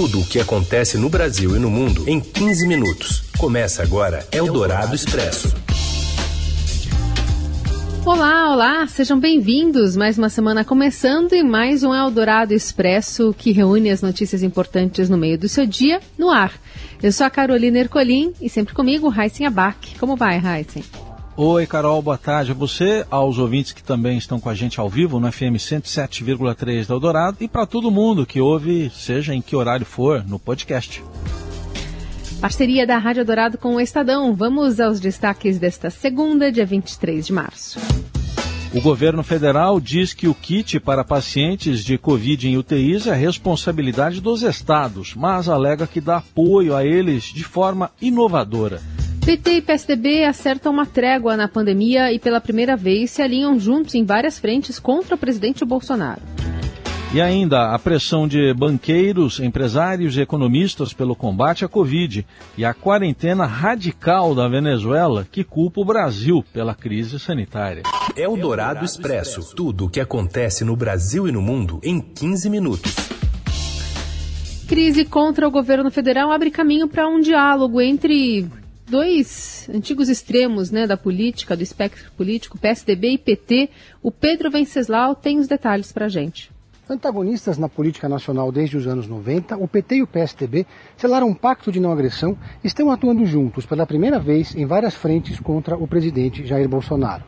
Tudo o que acontece no Brasil e no mundo em 15 minutos. Começa agora Eldorado Expresso. Olá, olá, sejam bem-vindos. Mais uma semana começando e mais um Eldorado Expresso que reúne as notícias importantes no meio do seu dia no ar. Eu sou a Carolina Ercolim e sempre comigo, Heisen Abac. Como vai, Heisen? Oi, Carol, boa tarde a você, aos ouvintes que também estão com a gente ao vivo no FM 107,3 da Eldorado e para todo mundo que ouve, seja em que horário for, no podcast. Parceria da Rádio Dourado com o Estadão. Vamos aos destaques desta segunda, dia 23 de março. O governo federal diz que o kit para pacientes de Covid em UTIs é responsabilidade dos estados, mas alega que dá apoio a eles de forma inovadora. PT e PSDB acertam uma trégua na pandemia e pela primeira vez se alinham juntos em várias frentes contra o presidente Bolsonaro. E ainda a pressão de banqueiros, empresários e economistas pelo combate à Covid e a quarentena radical da Venezuela que culpa o Brasil pela crise sanitária. É o Dourado Expresso. Tudo o que acontece no Brasil e no mundo em 15 minutos. Crise contra o governo federal abre caminho para um diálogo entre dois antigos extremos né, da política, do espectro político, PSDB e PT. O Pedro Venceslau tem os detalhes para a gente. Antagonistas na política nacional desde os anos 90, o PT e o PSDB selaram um pacto de não agressão e estão atuando juntos pela primeira vez em várias frentes contra o presidente Jair Bolsonaro.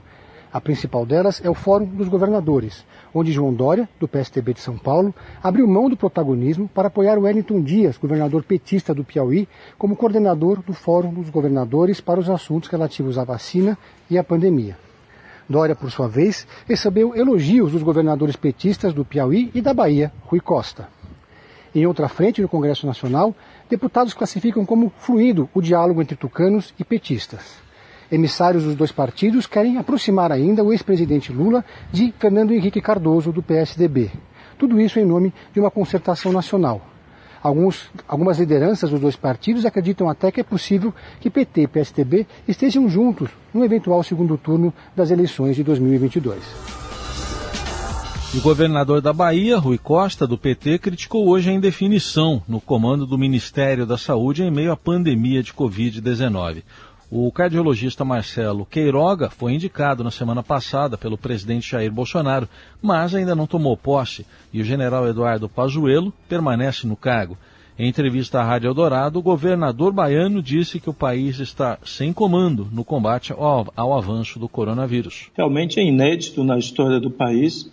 A principal delas é o Fórum dos Governadores, onde João Dória, do PSDB de São Paulo, abriu mão do protagonismo para apoiar Wellington Dias, governador petista do Piauí, como coordenador do Fórum dos Governadores para os assuntos relativos à vacina e à pandemia. Dória, por sua vez, recebeu elogios dos governadores petistas do Piauí e da Bahia, Rui Costa. Em outra frente, no Congresso Nacional, deputados classificam como fluido o diálogo entre tucanos e petistas. Emissários dos dois partidos querem aproximar ainda o ex-presidente Lula de Fernando Henrique Cardoso, do PSDB. Tudo isso em nome de uma concertação nacional. Alguns, algumas lideranças dos dois partidos acreditam até que é possível que PT e PSDB estejam juntos no eventual segundo turno das eleições de 2022. O governador da Bahia, Rui Costa, do PT, criticou hoje a indefinição no comando do Ministério da Saúde em meio à pandemia de Covid-19. O cardiologista Marcelo Queiroga foi indicado na semana passada pelo presidente Jair Bolsonaro, mas ainda não tomou posse e o general Eduardo Pazuello permanece no cargo. Em entrevista à Rádio Eldorado, o governador baiano disse que o país está sem comando no combate ao, ao avanço do coronavírus. Realmente é inédito na história do país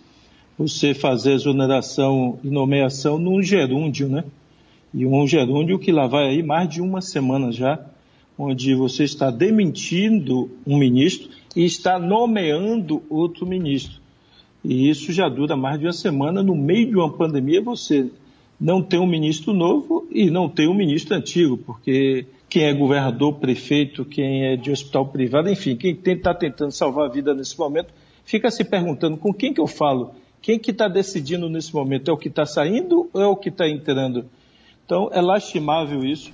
você fazer exoneração e nomeação num gerúndio, né? E um gerúndio que lá vai aí mais de uma semana já onde você está demitindo um ministro e está nomeando outro ministro. E isso já dura mais de uma semana. No meio de uma pandemia, você não tem um ministro novo e não tem um ministro antigo, porque quem é governador, prefeito, quem é de hospital privado, enfim, quem está tentando salvar a vida nesse momento, fica se perguntando com quem que eu falo? Quem que está decidindo nesse momento? É o que está saindo ou é o que está entrando? Então, é lastimável isso.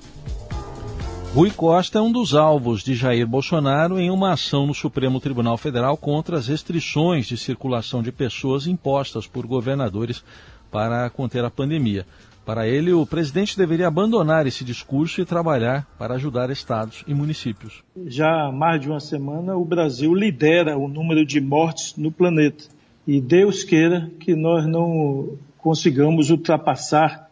Rui Costa é um dos alvos de Jair Bolsonaro em uma ação no Supremo Tribunal Federal contra as restrições de circulação de pessoas impostas por governadores para conter a pandemia. Para ele, o presidente deveria abandonar esse discurso e trabalhar para ajudar estados e municípios. Já há mais de uma semana, o Brasil lidera o número de mortes no planeta. E Deus queira que nós não consigamos ultrapassar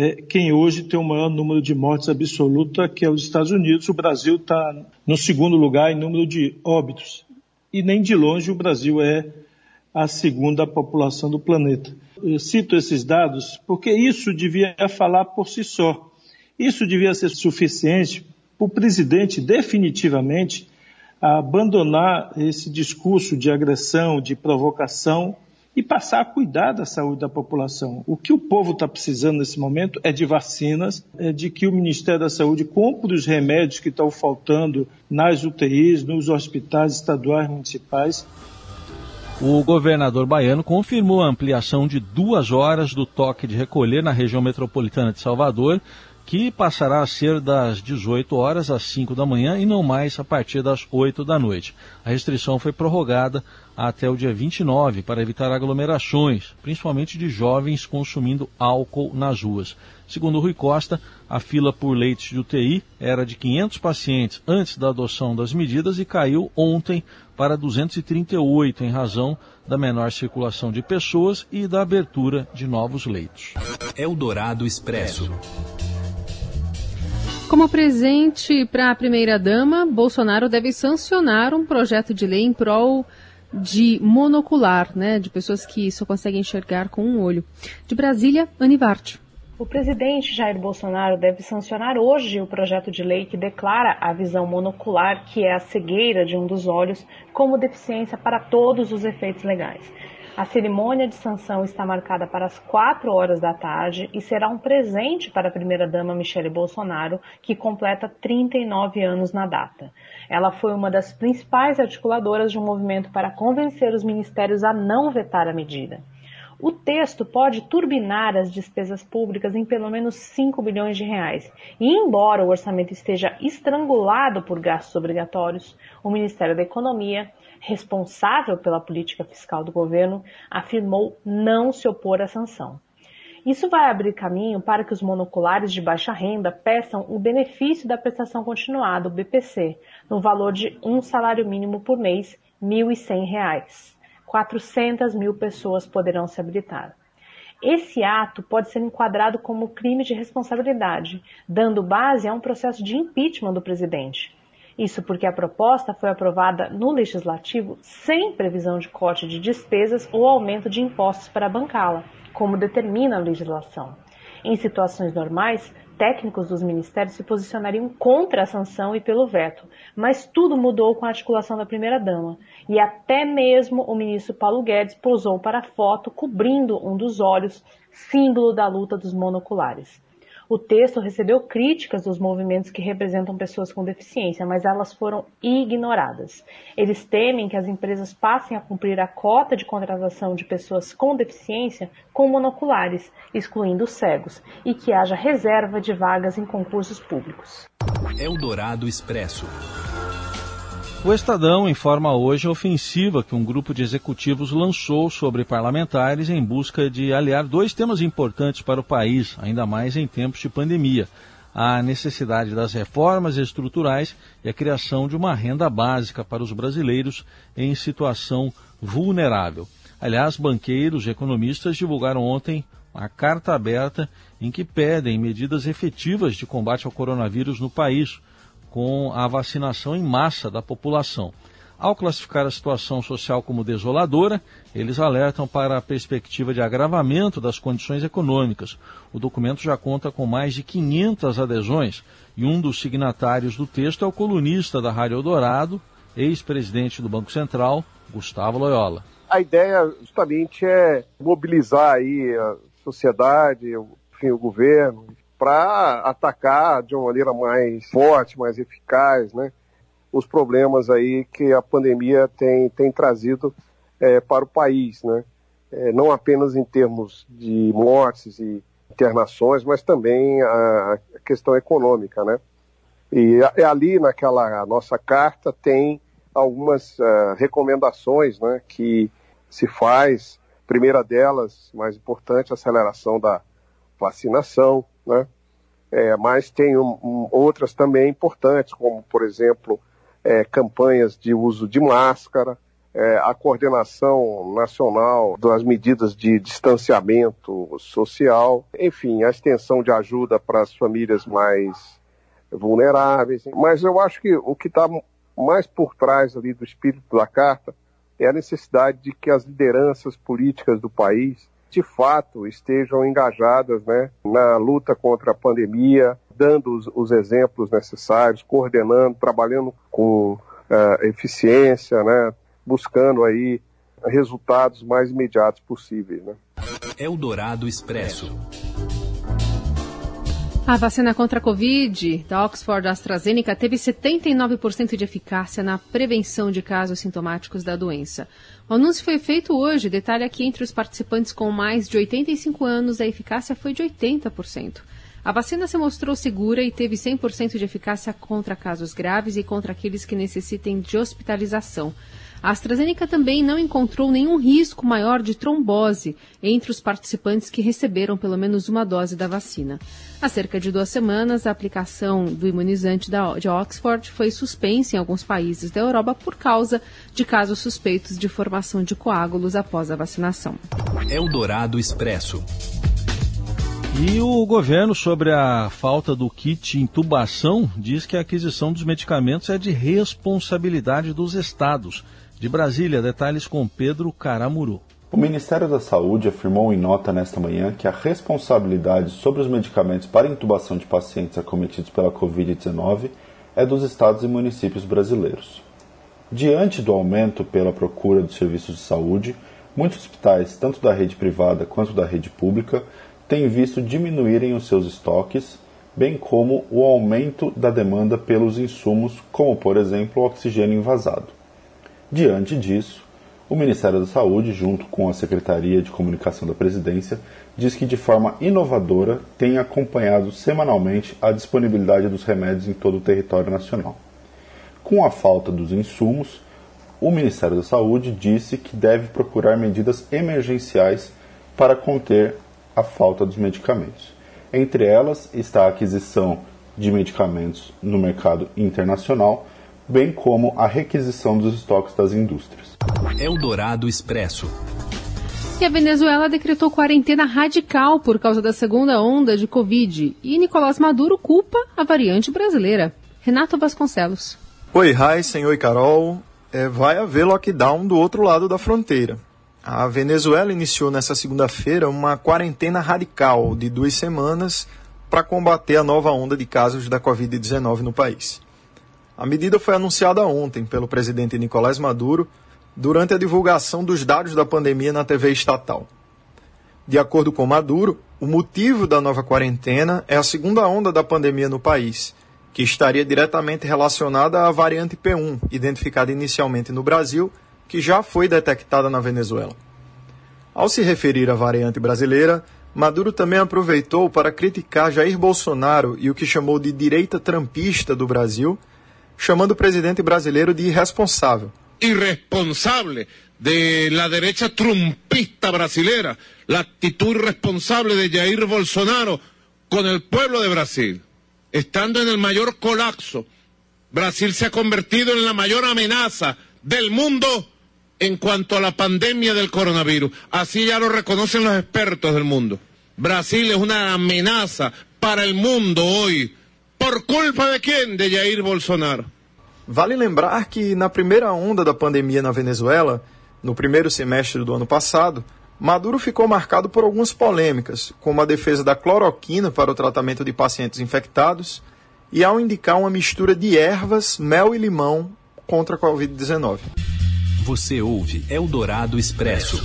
é, quem hoje tem o maior número de mortes absoluta, que é os Estados Unidos. O Brasil está no segundo lugar em número de óbitos. E nem de longe o Brasil é a segunda população do planeta. Eu cito esses dados porque isso devia falar por si só. Isso devia ser suficiente para o presidente definitivamente abandonar esse discurso de agressão, de provocação e passar a cuidar da saúde da população. O que o povo está precisando nesse momento é de vacinas, é de que o Ministério da Saúde compre os remédios que estão faltando nas UTIs, nos hospitais estaduais municipais. O governador baiano confirmou a ampliação de duas horas do toque de recolher na região metropolitana de Salvador, que passará a ser das 18 horas às 5 da manhã e não mais a partir das 8 da noite. A restrição foi prorrogada até o dia 29 para evitar aglomerações, principalmente de jovens consumindo álcool nas ruas. Segundo Rui Costa, a fila por leitos de UTI era de 500 pacientes antes da adoção das medidas e caiu ontem para 238 em razão da menor circulação de pessoas e da abertura de novos leitos. Eldorado Expresso. Como presente para a primeira-dama, Bolsonaro deve sancionar um projeto de lei em prol de monocular, né, de pessoas que só conseguem enxergar com um olho. De Brasília, Anivarte. O presidente Jair Bolsonaro deve sancionar hoje o projeto de lei que declara a visão monocular, que é a cegueira de um dos olhos, como deficiência para todos os efeitos legais. A cerimônia de sanção está marcada para as 4 horas da tarde e será um presente para a primeira-dama Michele Bolsonaro, que completa 39 anos na data. Ela foi uma das principais articuladoras de um movimento para convencer os ministérios a não vetar a medida. O texto pode turbinar as despesas públicas em pelo menos 5 bilhões de reais. E embora o orçamento esteja estrangulado por gastos obrigatórios, o Ministério da Economia, responsável pela política fiscal do governo, afirmou não se opor à sanção. Isso vai abrir caminho para que os monoculares de baixa renda peçam o benefício da prestação continuada, o BPC, no valor de um salário mínimo por mês, R$ 1.100. 400 mil pessoas poderão se habilitar. Esse ato pode ser enquadrado como crime de responsabilidade, dando base a um processo de impeachment do presidente. Isso porque a proposta foi aprovada no legislativo sem previsão de corte de despesas ou aumento de impostos para bancá-la, como determina a legislação. Em situações normais, técnicos dos ministérios se posicionariam contra a sanção e pelo veto, mas tudo mudou com a articulação da primeira-dama, e até mesmo o ministro Paulo Guedes posou para a foto cobrindo um dos olhos, símbolo da luta dos monoculares. O texto recebeu críticas dos movimentos que representam pessoas com deficiência, mas elas foram ignoradas. Eles temem que as empresas passem a cumprir a cota de contratação de pessoas com deficiência com monoculares, excluindo os cegos, e que haja reserva de vagas em concursos públicos. Eldorado Expresso. O Estadão informa hoje a ofensiva que um grupo de executivos lançou sobre parlamentares em busca de aliar dois temas importantes para o país, ainda mais em tempos de pandemia: a necessidade das reformas estruturais e a criação de uma renda básica para os brasileiros em situação vulnerável. Aliás, banqueiros e economistas divulgaram ontem uma carta aberta em que pedem medidas efetivas de combate ao coronavírus no país com a vacinação em massa da população. Ao classificar a situação social como desoladora, eles alertam para a perspectiva de agravamento das condições econômicas. O documento já conta com mais de 500 adesões e um dos signatários do texto é o colunista da Rádio Eldorado, ex-presidente do Banco Central, Gustavo Loyola. A ideia justamente é mobilizar aí a sociedade, enfim, o governo, para atacar de uma maneira mais forte, mais eficaz, né, os problemas aí que a pandemia tem, tem trazido é, para o país, né, é, não apenas em termos de mortes e internações, mas também a, questão econômica, né. E ali naquela nossa carta tem algumas uh, recomendações, né, que se faz. Primeira delas, mais importante, aceleração da vacinação, né? É, mas tem um, um, outras também importantes, como, por exemplo, é, campanhas de uso de máscara, é, a coordenação nacional das medidas de distanciamento social, enfim, a extensão de ajuda para as famílias mais vulneráveis. Mas eu acho que o que está mais por trás ali do espírito da carta é a necessidade de que as lideranças políticas do país de fato estejam engajadas né, na luta contra a pandemia, dando os, os exemplos necessários, coordenando, trabalhando com uh, eficiência, né, buscando aí resultados mais imediatos possíveis. Né. Eldorado Expresso. A vacina contra a Covid da Oxford AstraZeneca teve 79% de eficácia na prevenção de casos sintomáticos da doença. O anúncio foi feito hoje. Detalhe aqui entre os participantes com mais de 85 anos, a eficácia foi de 80%. A vacina se mostrou segura e teve 100% de eficácia contra casos graves e contra aqueles que necessitem de hospitalização. A AstraZeneca também não encontrou nenhum risco maior de trombose entre os participantes que receberam pelo menos uma dose da vacina. Há cerca de duas semanas, a aplicação do imunizante de Oxford foi suspensa em alguns países da Europa por causa de casos suspeitos de formação de coágulos após a vacinação. Eldorado Expresso. E o governo, sobre a falta do kit intubação, diz que a aquisição dos medicamentos é de responsabilidade dos estados. De Brasília, detalhes com Pedro Caramuru. O Ministério da Saúde afirmou em nota nesta manhã que a responsabilidade sobre os medicamentos para intubação de pacientes acometidos pela Covid-19 é dos estados e municípios brasileiros. Diante do aumento pela procura dos serviços de saúde, muitos hospitais, tanto da rede privada quanto da rede pública, têm visto diminuírem os seus estoques, bem como o aumento da demanda pelos insumos, como por exemplo o oxigênio invasado. Diante disso, o Ministério da Saúde, junto com a Secretaria de Comunicação da Presidência, diz que de forma inovadora tem acompanhado semanalmente a disponibilidade dos remédios em todo o território nacional. Com a falta dos insumos, o Ministério da Saúde disse que deve procurar medidas emergenciais para conter a falta dos medicamentos. Entre elas está a aquisição de medicamentos no mercado internacional bem como a requisição dos estoques das indústrias. Eldorado Expresso. E a Venezuela decretou quarentena radical por causa da segunda onda de Covid. E Nicolás Maduro culpa a variante brasileira. Renato Vasconcelos. Oi, Heisen, oi, Carol. É, vai haver lockdown do outro lado da fronteira. A Venezuela iniciou nessa segunda-feira uma quarentena radical de duas semanas para combater a nova onda de casos da Covid-19 no país. A medida foi anunciada ontem pelo presidente Nicolás Maduro durante a divulgação dos dados da pandemia na TV estatal. De acordo com Maduro, o motivo da nova quarentena é a segunda onda da pandemia no país, que estaria diretamente relacionada à variante P1, identificada inicialmente no Brasil, que já foi detectada na Venezuela. Ao se referir à variante brasileira, Maduro também aproveitou para criticar Jair Bolsonaro e o que chamou de direita trampista do Brasil chamando o presidente brasileiro de irresponsável. Irresponsable de la derecha trumpista brasilera, la actitud irresponsable de Jair Bolsonaro con el pueblo de Brasil. Estando en el mayor colapso, Brasil se ha convertido en la mayor amenaza del mundo en cuanto a la pandemia del coronavirus. Así ya lo reconocen los expertos del mundo. Brasil es una amenaza para el mundo hoy Por culpa de quem? De Jair Bolsonaro. Vale lembrar que na primeira onda da pandemia na Venezuela, no primeiro semestre do ano passado, Maduro ficou marcado por algumas polêmicas, como a defesa da cloroquina para o tratamento de pacientes infectados e ao indicar uma mistura de ervas, mel e limão contra a Covid-19. Você ouve Eldorado Expresso.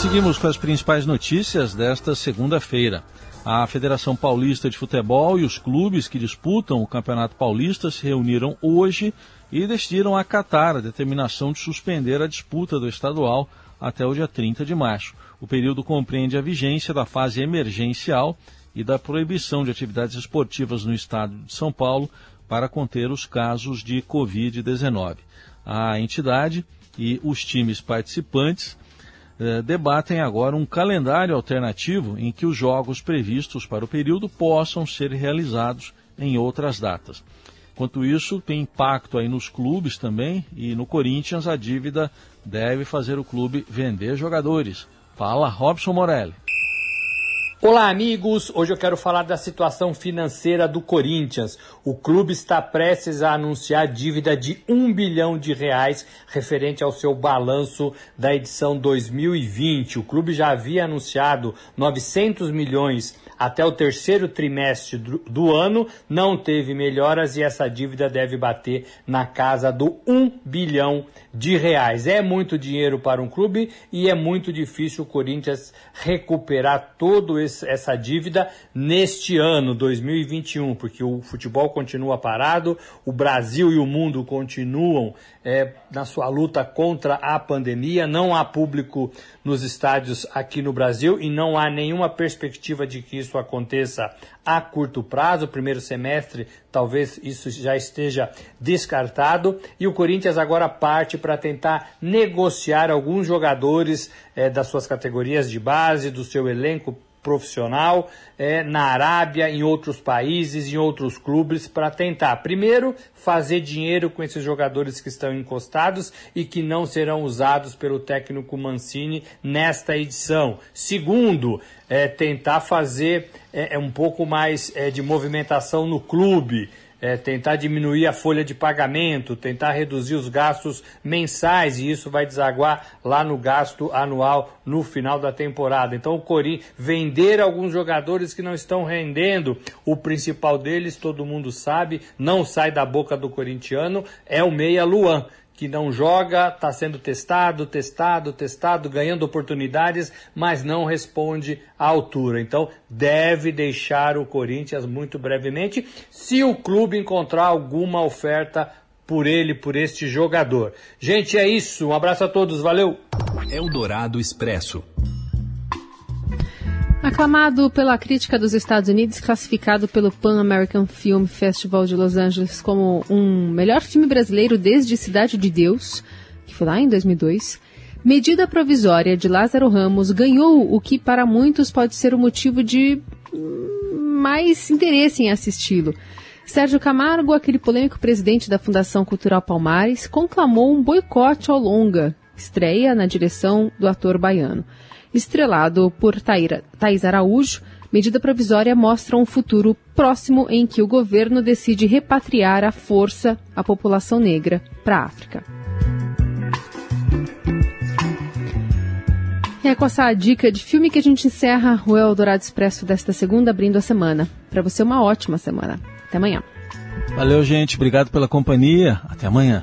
Seguimos com as principais notícias desta segunda-feira. A Federação Paulista de Futebol e os clubes que disputam o Campeonato Paulista se reuniram hoje e decidiram acatar a determinação de suspender a disputa do estadual até o dia 30 de março. O período compreende a vigência da fase emergencial e da proibição de atividades esportivas no estado de São Paulo para conter os casos de Covid-19. A entidade e os times participantes eh, debatem agora um calendário alternativo em que os jogos previstos para o período possam ser realizados em outras datas. Enquanto isso, tem impacto aí nos clubes também e no Corinthians a dívida deve fazer o clube vender jogadores. Fala Robson Morelli. Olá, amigos! Hoje eu quero falar da situação financeira do Corinthians. O clube está prestes a anunciar dívida de um bilhão de reais referente ao seu balanço da edição 2020. O clube já havia anunciado 900 milhões até o terceiro trimestre do, do ano, não teve melhoras e essa dívida deve bater na casa do 1 bilhão de reais. É muito dinheiro para um clube e é muito difícil o Corinthians recuperar esse essa dívida neste ano, 2021, porque o futebol continua parado, o Brasil e o mundo continuam é, na sua luta contra a pandemia, não há público nos estádios aqui no Brasil e não há nenhuma perspectiva de que isso aconteça a curto prazo, primeiro semestre, talvez isso já esteja descartado. E o Corinthians agora parte para tentar negociar alguns jogadores é, das suas categorias de base, do seu elenco profissional é, na Arábia, em outros países, em outros clubes, para tentar, primeiro, fazer dinheiro com esses jogadores que estão encostados e que não serão usados pelo técnico Mancini nesta edição. Segundo, é, tentar fazer é, é um pouco mais é, de movimentação no clube é, tentar diminuir a folha de pagamento, tentar reduzir os gastos mensais e isso vai desaguar lá no gasto anual no final da temporada. Então o Corinthians vender alguns jogadores que não estão rendendo, o principal deles, todo mundo sabe, não sai da boca do corintiano, é o meia Luan que não joga, está sendo testado, testado, testado, ganhando oportunidades, mas não responde à altura. Então, deve deixar o Corinthians muito brevemente, se o clube encontrar alguma oferta por ele, por este jogador. Gente, é isso. Um abraço a todos. Valeu. Eldorado Expresso. Aclamado pela crítica dos Estados Unidos, classificado pelo Pan American Film Festival de Los Angeles como um melhor filme brasileiro desde Cidade de Deus, que foi lá em 2002, Medida Provisória de Lázaro Ramos ganhou o que para muitos pode ser o motivo de mais interesse em assisti-lo. Sérgio Camargo, aquele polêmico presidente da Fundação Cultural Palmares, conclamou um boicote ao longa, estreia na direção do ator baiano. Estrelado por Thaís Araújo, medida provisória mostra um futuro próximo em que o governo decide repatriar à força a população negra para a África. É com essa dica de filme que a gente encerra o Eldorado Expresso desta segunda, abrindo a semana. Para você, uma ótima semana. Até amanhã. Valeu, gente. Obrigado pela companhia. Até amanhã.